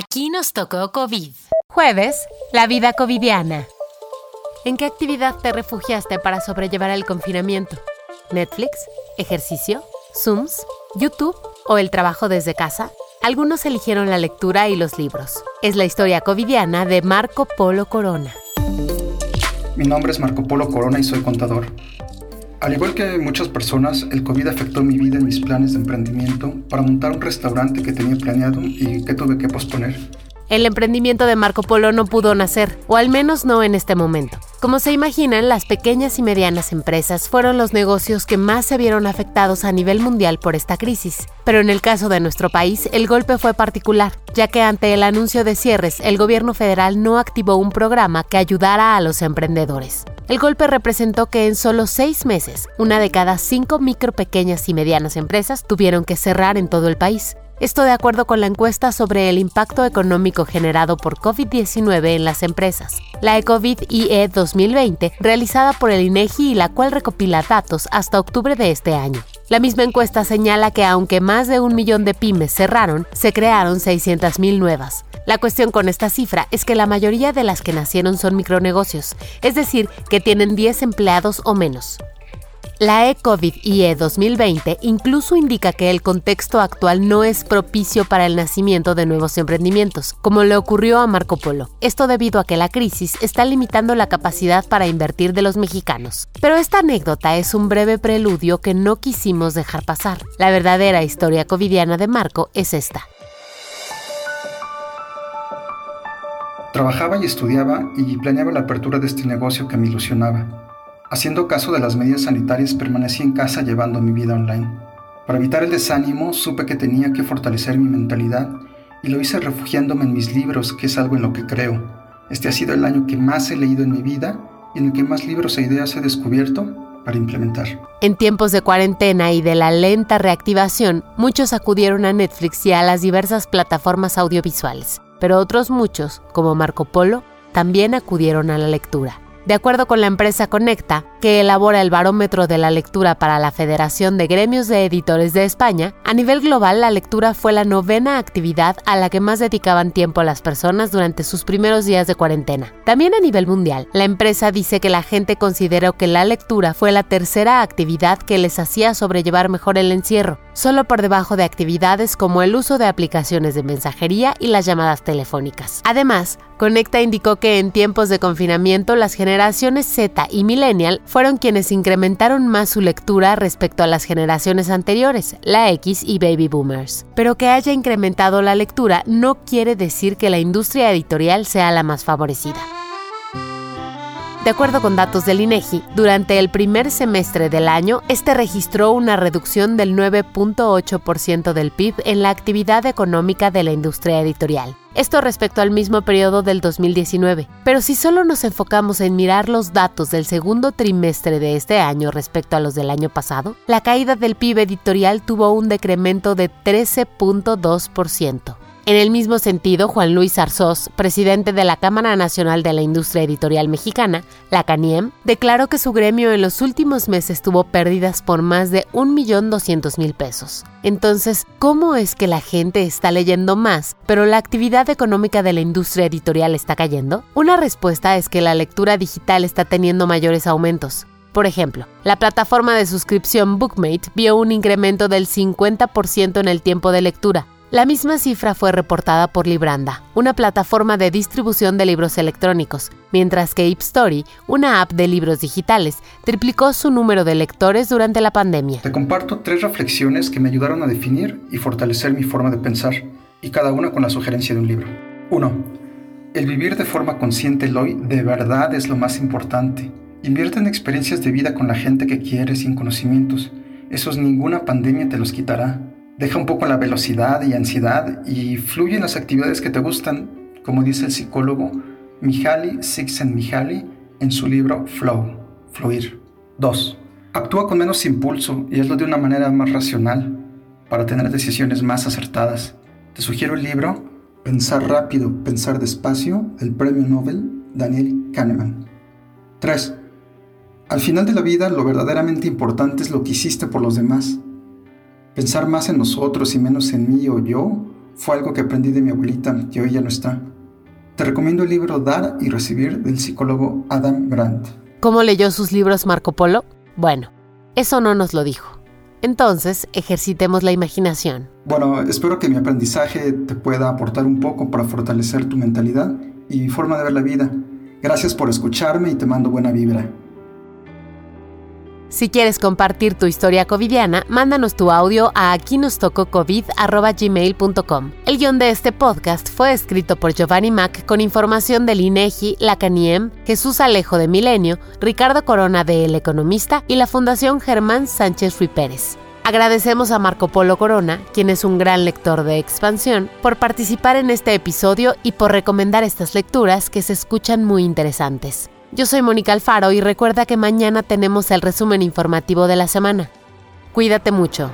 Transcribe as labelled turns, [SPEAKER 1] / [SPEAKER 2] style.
[SPEAKER 1] Aquí nos tocó COVID.
[SPEAKER 2] Jueves, la vida covidiana. ¿En qué actividad te refugiaste para sobrellevar el confinamiento? ¿Netflix? ¿Ejercicio? ¿Zooms? ¿YouTube? ¿O el trabajo desde casa? Algunos eligieron la lectura y los libros. Es la historia covidiana de Marco Polo Corona.
[SPEAKER 3] Mi nombre es Marco Polo Corona y soy contador. Al igual que muchas personas, el COVID afectó mi vida y mis planes de emprendimiento para montar un restaurante que tenía planeado y que tuve que posponer.
[SPEAKER 2] El emprendimiento de Marco Polo no pudo nacer, o al menos no en este momento. Como se imaginan, las pequeñas y medianas empresas fueron los negocios que más se vieron afectados a nivel mundial por esta crisis. Pero en el caso de nuestro país, el golpe fue particular, ya que ante el anuncio de cierres, el gobierno federal no activó un programa que ayudara a los emprendedores. El golpe representó que en solo seis meses, una de cada cinco micro, pequeñas y medianas empresas tuvieron que cerrar en todo el país. Esto de acuerdo con la encuesta sobre el impacto económico generado por COVID-19 en las empresas, la ECOVID IE 2020, realizada por el INEGI y la cual recopila datos hasta octubre de este año. La misma encuesta señala que aunque más de un millón de pymes cerraron, se crearon 600.000 nuevas. La cuestión con esta cifra es que la mayoría de las que nacieron son micronegocios, es decir, que tienen 10 empleados o menos. La E-COVID-IE 2020 incluso indica que el contexto actual no es propicio para el nacimiento de nuevos emprendimientos, como le ocurrió a Marco Polo. Esto debido a que la crisis está limitando la capacidad para invertir de los mexicanos. Pero esta anécdota es un breve preludio que no quisimos dejar pasar. La verdadera historia covidiana de Marco es esta.
[SPEAKER 3] Trabajaba y estudiaba y planeaba la apertura de este negocio que me ilusionaba. Haciendo caso de las medidas sanitarias, permanecí en casa llevando mi vida online. Para evitar el desánimo, supe que tenía que fortalecer mi mentalidad y lo hice refugiándome en mis libros, que es algo en lo que creo. Este ha sido el año que más he leído en mi vida y en el que más libros e ideas he descubierto para implementar.
[SPEAKER 2] En tiempos de cuarentena y de la lenta reactivación, muchos acudieron a Netflix y a las diversas plataformas audiovisuales, pero otros muchos, como Marco Polo, también acudieron a la lectura. De acuerdo con la empresa Conecta, que elabora el barómetro de la lectura para la Federación de Gremios de Editores de España, a nivel global la lectura fue la novena actividad a la que más dedicaban tiempo las personas durante sus primeros días de cuarentena. También a nivel mundial, la empresa dice que la gente consideró que la lectura fue la tercera actividad que les hacía sobrellevar mejor el encierro, solo por debajo de actividades como el uso de aplicaciones de mensajería y las llamadas telefónicas. Además, Conecta indicó que en tiempos de confinamiento las generaciones Z y Millennial fueron quienes incrementaron más su lectura respecto a las generaciones anteriores, la X y Baby Boomers. Pero que haya incrementado la lectura no quiere decir que la industria editorial sea la más favorecida. De acuerdo con datos del INEGI, durante el primer semestre del año, este registró una reducción del 9.8% del PIB en la actividad económica de la industria editorial. Esto respecto al mismo periodo del 2019. Pero si solo nos enfocamos en mirar los datos del segundo trimestre de este año respecto a los del año pasado, la caída del PIB editorial tuvo un decremento de 13.2%. En el mismo sentido, Juan Luis Arzós, presidente de la Cámara Nacional de la Industria Editorial Mexicana, la CANIEM, declaró que su gremio en los últimos meses tuvo pérdidas por más de 1.200.000 pesos. Entonces, ¿cómo es que la gente está leyendo más, pero la actividad económica de la industria editorial está cayendo? Una respuesta es que la lectura digital está teniendo mayores aumentos. Por ejemplo, la plataforma de suscripción Bookmate vio un incremento del 50% en el tiempo de lectura, la misma cifra fue reportada por Libranda, una plataforma de distribución de libros electrónicos, mientras que Ipstory, una app de libros digitales, triplicó su número de lectores durante la pandemia.
[SPEAKER 3] Te comparto tres reflexiones que me ayudaron a definir y fortalecer mi forma de pensar, y cada una con la sugerencia de un libro. 1. El vivir de forma consciente el hoy de verdad es lo más importante. Invierte en experiencias de vida con la gente que quieres sin conocimientos. Esos ninguna pandemia te los quitará. Deja un poco la velocidad y ansiedad y fluye en las actividades que te gustan, como dice el psicólogo Mihaly Csikszentmihalyi en su libro Flow, Fluir. 2. Actúa con menos impulso y hazlo de una manera más racional para tener decisiones más acertadas. Te sugiero el libro Pensar rápido, pensar despacio, el premio Nobel Daniel Kahneman. 3. Al final de la vida lo verdaderamente importante es lo que hiciste por los demás Pensar más en nosotros y menos en mí o yo fue algo que aprendí de mi abuelita, que hoy ya no está. Te recomiendo el libro Dar y Recibir del psicólogo Adam Grant.
[SPEAKER 2] ¿Cómo leyó sus libros Marco Polo? Bueno, eso no nos lo dijo. Entonces, ejercitemos la imaginación.
[SPEAKER 3] Bueno, espero que mi aprendizaje te pueda aportar un poco para fortalecer tu mentalidad y forma de ver la vida. Gracias por escucharme y te mando buena vibra.
[SPEAKER 2] Si quieres compartir tu historia covidiana, mándanos tu audio a aquí nos El guion de este podcast fue escrito por Giovanni Mac con información del INEGI, la CANIEM, Jesús Alejo de Milenio, Ricardo Corona de El Economista y la Fundación Germán Sánchez Ruy Pérez. Agradecemos a Marco Polo Corona, quien es un gran lector de expansión, por participar en este episodio y por recomendar estas lecturas que se escuchan muy interesantes. Yo soy Mónica Alfaro y recuerda que mañana tenemos el resumen informativo de la semana. Cuídate mucho.